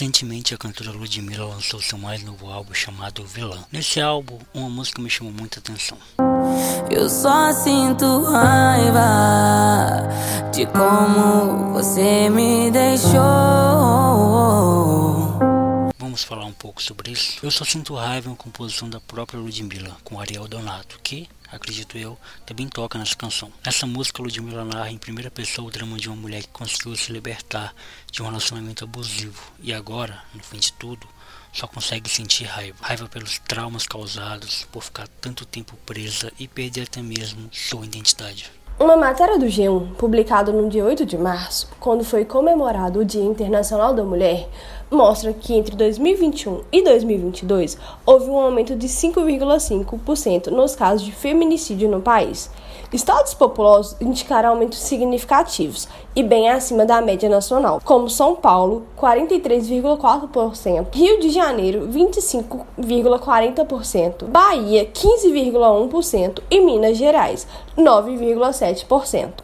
Recentemente, a cantora Ludmilla lançou seu mais novo álbum chamado Vilã. Nesse álbum, uma música me chamou muita atenção. Eu só sinto raiva de como você me deixou. Vamos falar um pouco sobre isso? Eu só sinto raiva em uma composição da própria Ludmilla, com Ariel Donato, que acredito eu, também toca nessa canção. Nessa música, Ludmilla narra em primeira pessoa o drama de uma mulher que conseguiu se libertar de um relacionamento abusivo e agora, no fim de tudo, só consegue sentir raiva. Raiva pelos traumas causados por ficar tanto tempo presa e perder até mesmo sua identidade. Uma matéria do G1, publicada no dia 8 de março, quando foi comemorado o Dia Internacional da Mulher, mostra que entre 2021 e 2022 houve um aumento de 5,5% nos casos de feminicídio no país. Estados populosos indicaram aumentos significativos e bem acima da média nacional, como São Paulo, 43,4%, Rio de Janeiro, 25,40%, Bahia, 15,1% e Minas Gerais, 9,7%.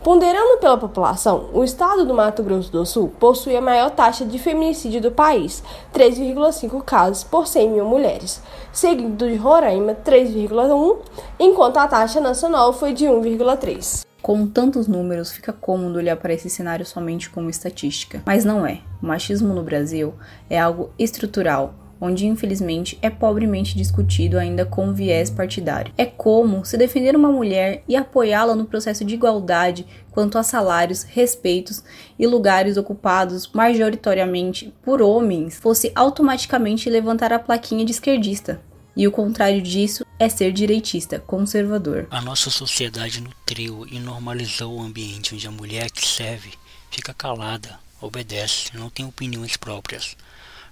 Ponderando pela população, o estado do Mato Grosso do Sul possui a maior taxa de feminicídio do país, 3,5 casos por 100 mil mulheres, seguido de Roraima, 3,1, enquanto a taxa nacional foi de 1,3. Com tantos números, fica cômodo olhar para esse cenário somente como estatística. Mas não é. O machismo no Brasil é algo estrutural, onde infelizmente é pobremente discutido ainda com viés partidário. É como se defender uma mulher e apoiá-la no processo de igualdade quanto a salários, respeitos e lugares ocupados majoritariamente por homens fosse automaticamente levantar a plaquinha de esquerdista. E o contrário disso é ser direitista, conservador. A nossa sociedade nutriu e normalizou o ambiente onde a mulher que serve fica calada, obedece, não tem opiniões próprias.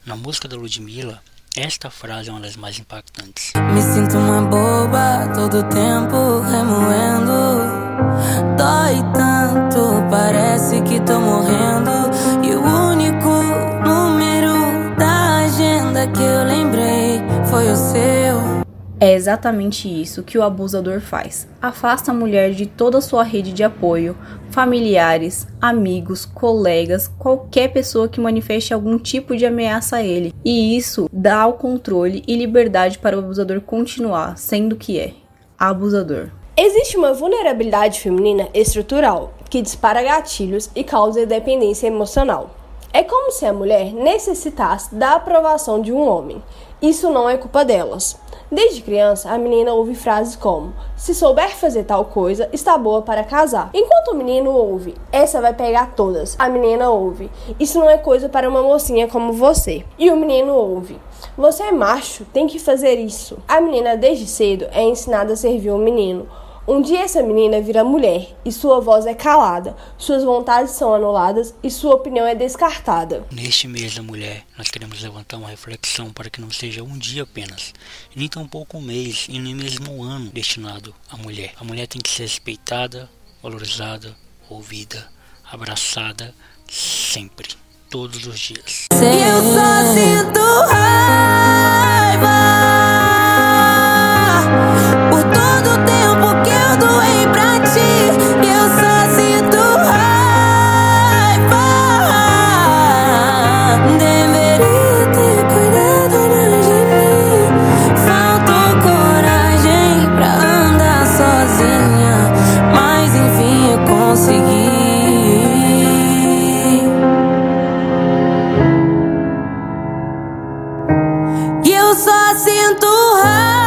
Na música da Ludmilla, esta frase é uma das mais impactantes. Me sinto uma boba todo tempo remoendo. Dói tanto, parece que tô morrendo. É exatamente isso que o abusador faz. Afasta a mulher de toda a sua rede de apoio, familiares, amigos, colegas, qualquer pessoa que manifeste algum tipo de ameaça a ele. E isso dá o controle e liberdade para o abusador continuar sendo o que é abusador. Existe uma vulnerabilidade feminina estrutural que dispara gatilhos e causa dependência emocional. É como se a mulher necessitasse da aprovação de um homem. Isso não é culpa delas. Desde criança, a menina ouve frases como: Se souber fazer tal coisa, está boa para casar. Enquanto o menino ouve: Essa vai pegar todas. A menina ouve: Isso não é coisa para uma mocinha como você. E o menino ouve: Você é macho, tem que fazer isso. A menina, desde cedo, é ensinada a servir o menino um dia essa menina vira mulher e sua voz é calada, suas vontades são anuladas e sua opinião é descartada. Neste mês da mulher, nós queremos levantar uma reflexão para que não seja um dia apenas, e nem tampouco um mês e nem mesmo um ano destinado à mulher. A mulher tem que ser respeitada, valorizada, ouvida, abraçada sempre, todos os dias. Eu só sinto raiva. Sinto raiva.